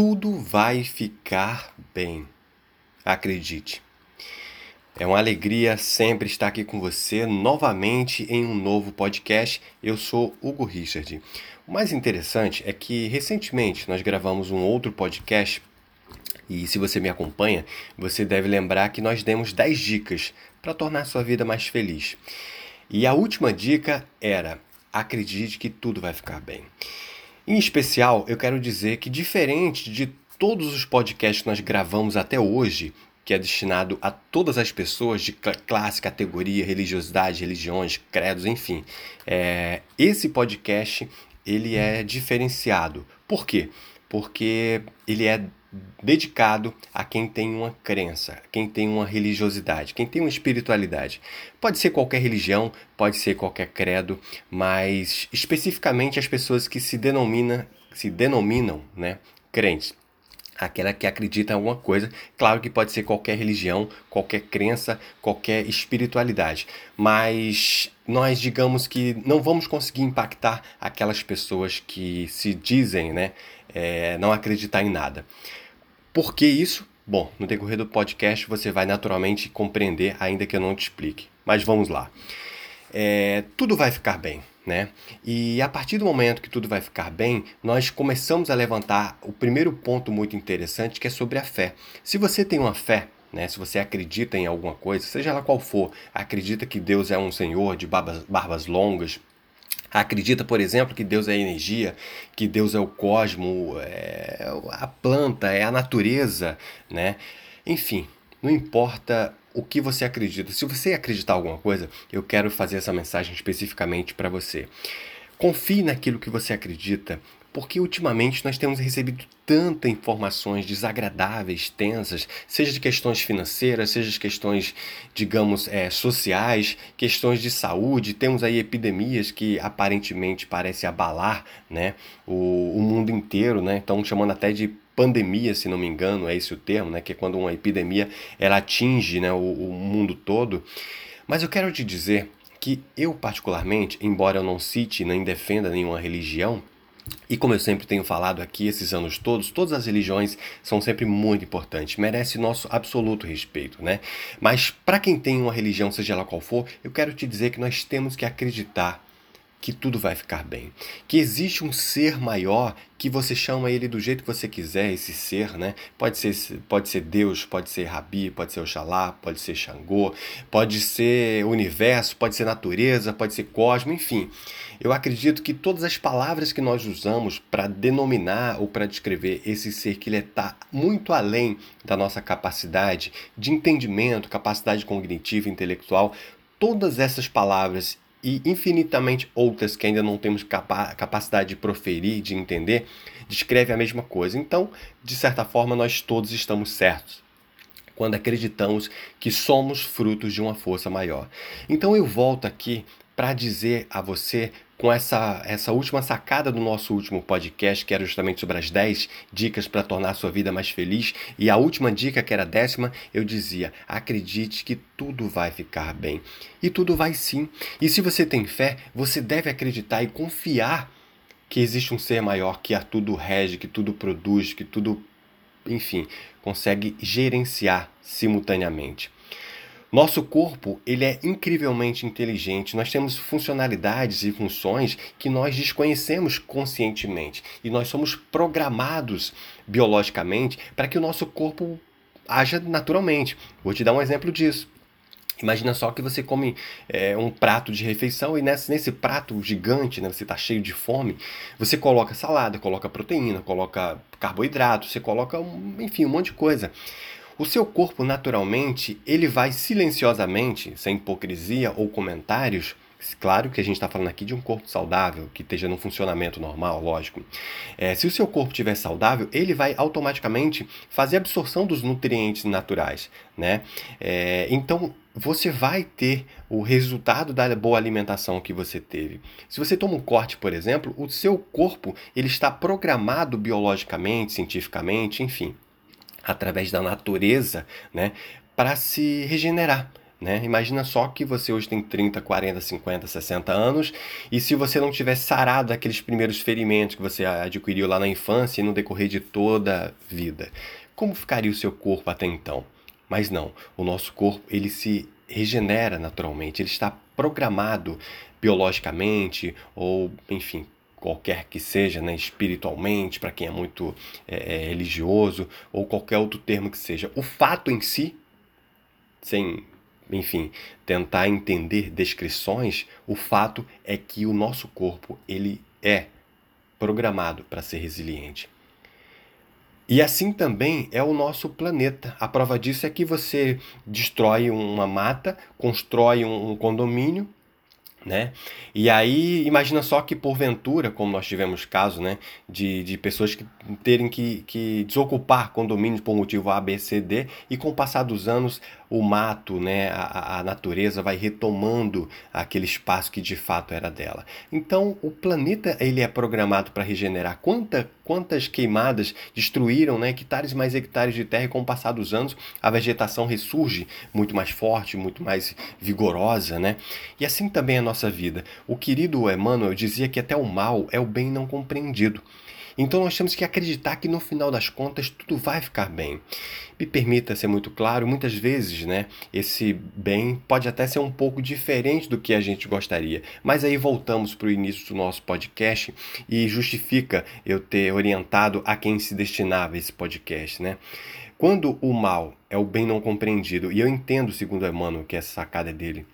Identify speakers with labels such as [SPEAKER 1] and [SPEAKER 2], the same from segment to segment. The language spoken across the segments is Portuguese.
[SPEAKER 1] tudo vai ficar bem. Acredite. É uma alegria sempre estar aqui com você novamente em um novo podcast. Eu sou Hugo Richard. O mais interessante é que recentemente nós gravamos um outro podcast e se você me acompanha, você deve lembrar que nós demos 10 dicas para tornar sua vida mais feliz. E a última dica era: acredite que tudo vai ficar bem. Em especial, eu quero dizer que diferente de todos os podcasts que nós gravamos até hoje, que é destinado a todas as pessoas de classe, categoria, religiosidade, religiões, credos, enfim. É, esse podcast ele é diferenciado. Por quê? Porque ele é dedicado a quem tem uma crença, quem tem uma religiosidade, quem tem uma espiritualidade. Pode ser qualquer religião, pode ser qualquer credo, mas especificamente as pessoas que se denominam, se denominam, né, crentes aquela que acredita em alguma coisa. Claro que pode ser qualquer religião, qualquer crença, qualquer espiritualidade, mas nós digamos que não vamos conseguir impactar aquelas pessoas que se dizem, né, é, não acreditar em nada. Por que isso? Bom, no decorrer do podcast você vai naturalmente compreender, ainda que eu não te explique. Mas vamos lá. É, tudo vai ficar bem né? E a partir do momento que tudo vai ficar bem, nós começamos a levantar o primeiro ponto muito interessante que é sobre a fé. Se você tem uma fé, né, se você acredita em alguma coisa, seja lá qual for, acredita que Deus é um Senhor de barbas, barbas longas, Acredita, por exemplo, que Deus é energia, que Deus é o cosmo, é a planta, é a natureza, né? Enfim, não importa o que você acredita. Se você acreditar alguma coisa, eu quero fazer essa mensagem especificamente para você. Confie naquilo que você acredita, porque ultimamente nós temos recebido tantas informações desagradáveis, tensas, seja de questões financeiras, seja de questões, digamos, é, sociais, questões de saúde. Temos aí epidemias que aparentemente parecem abalar né, o, o mundo inteiro, né? Estão chamando até de pandemia, se não me engano, é esse o termo, né? Que é quando uma epidemia ela atinge né, o, o mundo todo. Mas eu quero te dizer que eu, particularmente, embora eu não cite nem defenda nenhuma religião, e como eu sempre tenho falado aqui esses anos todos, todas as religiões são sempre muito importantes, merece nosso absoluto respeito, né? Mas para quem tem uma religião, seja ela qual for, eu quero te dizer que nós temos que acreditar que tudo vai ficar bem. Que existe um ser maior que você chama ele do jeito que você quiser, esse ser, né? Pode ser, pode ser Deus, pode ser Rabi, pode ser Oxalá, pode ser Xangô, pode ser universo, pode ser natureza, pode ser cosmo, enfim. Eu acredito que todas as palavras que nós usamos para denominar ou para descrever esse ser que ele está muito além da nossa capacidade de entendimento, capacidade cognitiva, intelectual, todas essas palavras e infinitamente outras que ainda não temos capa capacidade de proferir, de entender, descreve a mesma coisa. Então, de certa forma, nós todos estamos certos quando acreditamos que somos frutos de uma força maior. Então eu volto aqui para dizer a você com essa, essa última sacada do nosso último podcast, que era justamente sobre as 10 dicas para tornar a sua vida mais feliz, e a última dica, que era a décima, eu dizia: acredite que tudo vai ficar bem. E tudo vai sim. E se você tem fé, você deve acreditar e confiar que existe um ser maior que a tudo rege, que tudo produz, que tudo, enfim, consegue gerenciar simultaneamente. Nosso corpo ele é incrivelmente inteligente. Nós temos funcionalidades e funções que nós desconhecemos conscientemente e nós somos programados biologicamente para que o nosso corpo haja naturalmente. Vou te dar um exemplo disso. Imagina só que você come é, um prato de refeição e nesse, nesse prato gigante, né, você está cheio de fome, você coloca salada, coloca proteína, coloca carboidrato, você coloca, um, enfim, um monte de coisa. O seu corpo, naturalmente, ele vai silenciosamente, sem hipocrisia ou comentários, Claro que a gente está falando aqui de um corpo saudável, que esteja no funcionamento normal, lógico. É, se o seu corpo estiver saudável, ele vai automaticamente fazer absorção dos nutrientes naturais, né? É, então, você vai ter o resultado da boa alimentação que você teve. Se você toma um corte, por exemplo, o seu corpo ele está programado biologicamente, cientificamente, enfim, através da natureza, né, para se regenerar, Né? Imagina só que você hoje tem 30, 40, 50, 60 anos e se você não tivesse sarado aqueles primeiros ferimentos que você adquiriu lá na infância e no decorrer de toda a vida, como ficaria o seu corpo até então? Mas não, o nosso corpo ele se regenera naturalmente, ele está programado biologicamente ou, enfim, qualquer que seja, né, espiritualmente, para quem é muito é, é, religioso, ou qualquer outro termo que seja. O fato em si, sem, enfim, tentar entender descrições, o fato é que o nosso corpo ele é programado para ser resiliente. E assim também é o nosso planeta. A prova disso é que você destrói uma mata, constrói um condomínio né? E aí, imagina só que porventura, como nós tivemos caso, né, de, de pessoas que terem que, que desocupar condomínios por motivo A, B, C, D, e com o passar dos anos o mato, né, a, a natureza vai retomando aquele espaço que de fato era dela. Então, o planeta ele é programado para regenerar. Quanta, quantas queimadas destruíram né, hectares mais hectares de terra e com o passar dos anos a vegetação ressurge muito mais forte, muito mais vigorosa. Né? E assim também é a nossa vida. O querido Emmanuel dizia que até o mal é o bem não compreendido. Então nós temos que acreditar que no final das contas tudo vai ficar bem. Me permita ser muito claro, muitas vezes, né, esse bem pode até ser um pouco diferente do que a gente gostaria. Mas aí voltamos para o início do nosso podcast e justifica eu ter orientado a quem se destinava esse podcast, né? Quando o mal é o bem não compreendido, e eu entendo, segundo Emmanuel, que essa sacada dele,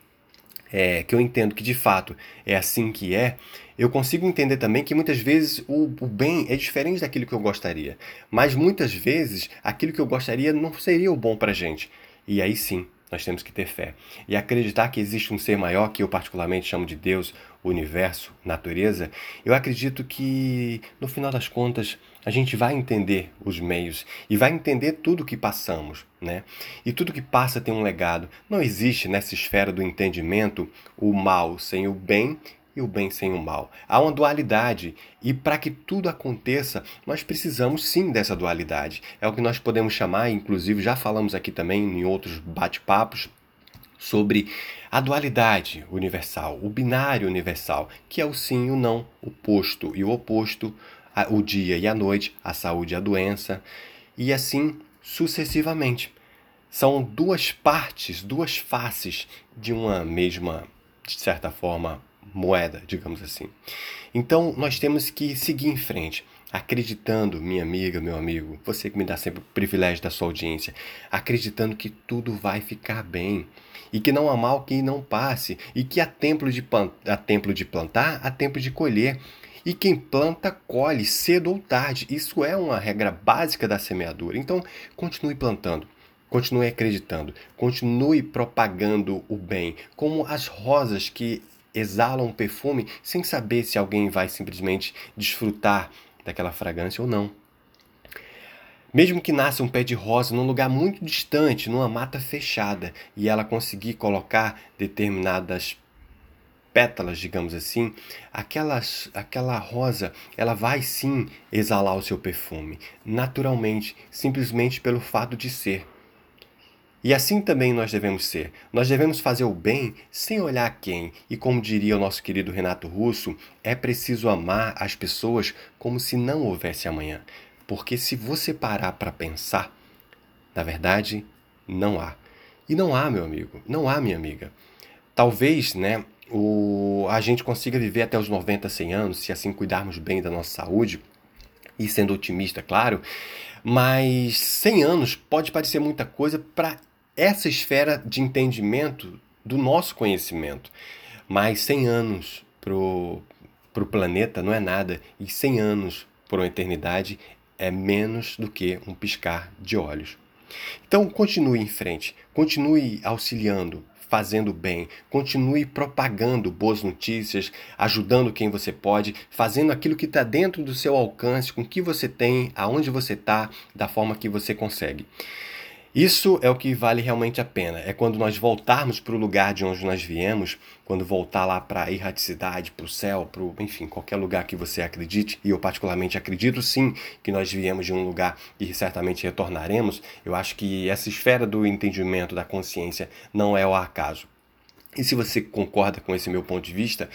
[SPEAKER 1] é, que eu entendo que de fato é assim que é, eu consigo entender também que muitas vezes o, o, bem é diferente daquilo que eu gostaria. Mas muitas vezes aquilo que eu gostaria não seria o bom para gente. E aí sim, nós temos que ter fé. E acreditar que existe um ser maior, que eu particularmente chamo de Deus, universo, natureza. Eu acredito que, no final das contas, a gente vai entender os meios e vai entender tudo que passamos, né? E tudo que passa tem um legado. Não existe nessa esfera do entendimento o mal sem o bem e o bem sem o mal. Há uma dualidade e para que tudo aconteça, nós precisamos sim dessa dualidade. É o que nós podemos chamar, inclusive já falamos aqui também em outros bate-papos, sobre a dualidade universal, o binário universal, que é o sim e o não, o posto e o oposto, o dia e a noite, a saúde e a doença, e assim sucessivamente. São duas partes, duas faces de uma mesma, de certa forma, moeda, digamos assim. Então, nós temos que seguir em frente, acreditando, minha amiga, meu amigo, você que me dá sempre o privilégio da sua audiência, acreditando que tudo vai ficar bem e que não há mal que não passe e que há templo de, há templo de plantar, há tempo de colher. E quem planta, colhe cedo ou tarde. Isso é uma regra básica da semeadura. Então, continue plantando. Continue acreditando, continue propagando o bem, como as rosas que exalam um perfume sem saber se alguém vai simplesmente desfrutar daquela fragrância ou não. Mesmo que nasça um pé de rosa num lugar muito distante, numa mata fechada, e ela conseguir colocar determinadas pétalas, digamos assim, aquelas, aquela rosa, ela vai sim exalar o seu perfume, naturalmente, simplesmente pelo fato de ser. E assim também nós devemos ser. Nós devemos fazer o bem sem olhar quem. E como diria o nosso querido Renato Russo, é preciso amar as pessoas como se não houvesse amanhã. Porque se você parar para pensar, na verdade, não há. E não há, meu amigo, não há, minha amiga. Talvez, né, o, a gente consiga viver até os 90, 100 anos, se assim cuidarmos bem da nossa saúde, e sendo otimista, claro, mas 100 anos pode parecer muita coisa para essa esfera de entendimento do nosso conhecimento. Mas 100 anos para o planeta não é nada, e 100 anos para uma eternidade é menos do que um piscar de olhos. Então, continue em frente, continue auxiliando, fazendo bem, continue propagando boas notícias, ajudando quem você pode, fazendo aquilo que está dentro do seu alcance, com o que você tem, aonde você está, da forma que você consegue. Isso é o que vale realmente a pena. É quando nós voltarmos para o lugar de onde nós viemos, quando voltar lá para a erraticidade, para o céu, para enfim, qualquer lugar que você acredite, e eu particularmente acredito sim que nós viemos de um lugar e certamente retornaremos, eu acho que essa esfera do entendimento, da consciência, não é o acaso. E se você concorda com esse meu ponto de vista,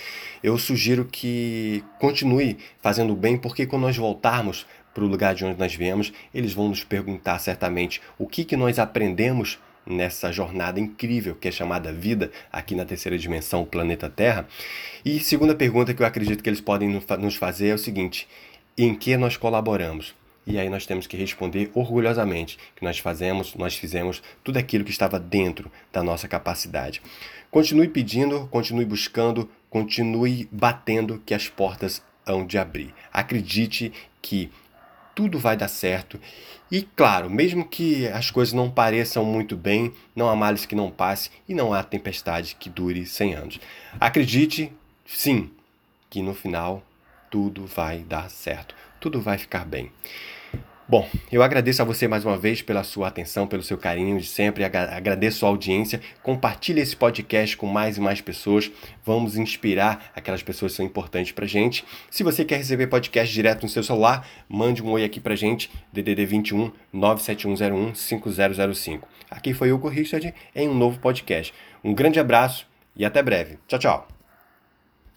[SPEAKER 1] eu sugiro que continue fazendo bem, porque quando nós voltarmos para o lugar de onde nós viemos, eles vão nos perguntar certamente o que, que nós aprendemos nessa jornada incrível que é chamada vida aqui na terceira dimensão, o planeta Terra. E segunda pergunta que eu acredito que eles podem nos fazer é o seguinte: em que nós colaboramos? E aí nós temos que responder orgulhosamente que nós fazemos, nós fizemos tudo aquilo que estava dentro da nossa capacidade. Continue pedindo, continue buscando, continue batendo que as portas hão de abrir. Acredite que tudo vai dar certo. E claro, mesmo que as coisas não pareçam muito bem, não há males que não passe e não há tempestade que dure 100 anos. Acredite, sim, que no final tudo vai dar certo, tudo vai ficar bem. Bom, eu agradeço a você mais uma vez pela sua atenção, pelo seu carinho de sempre, agradeço a audiência. Compartilhe esse podcast com mais e mais pessoas. Vamos inspirar aquelas pessoas que são importantes pra gente. Se você quer receber podcast direto no seu celular, mande um oi aqui pra gente, DDD 21 97101 5005. Aqui foi o Richard em um novo podcast. Um grande abraço e até breve. Tchau, tchau.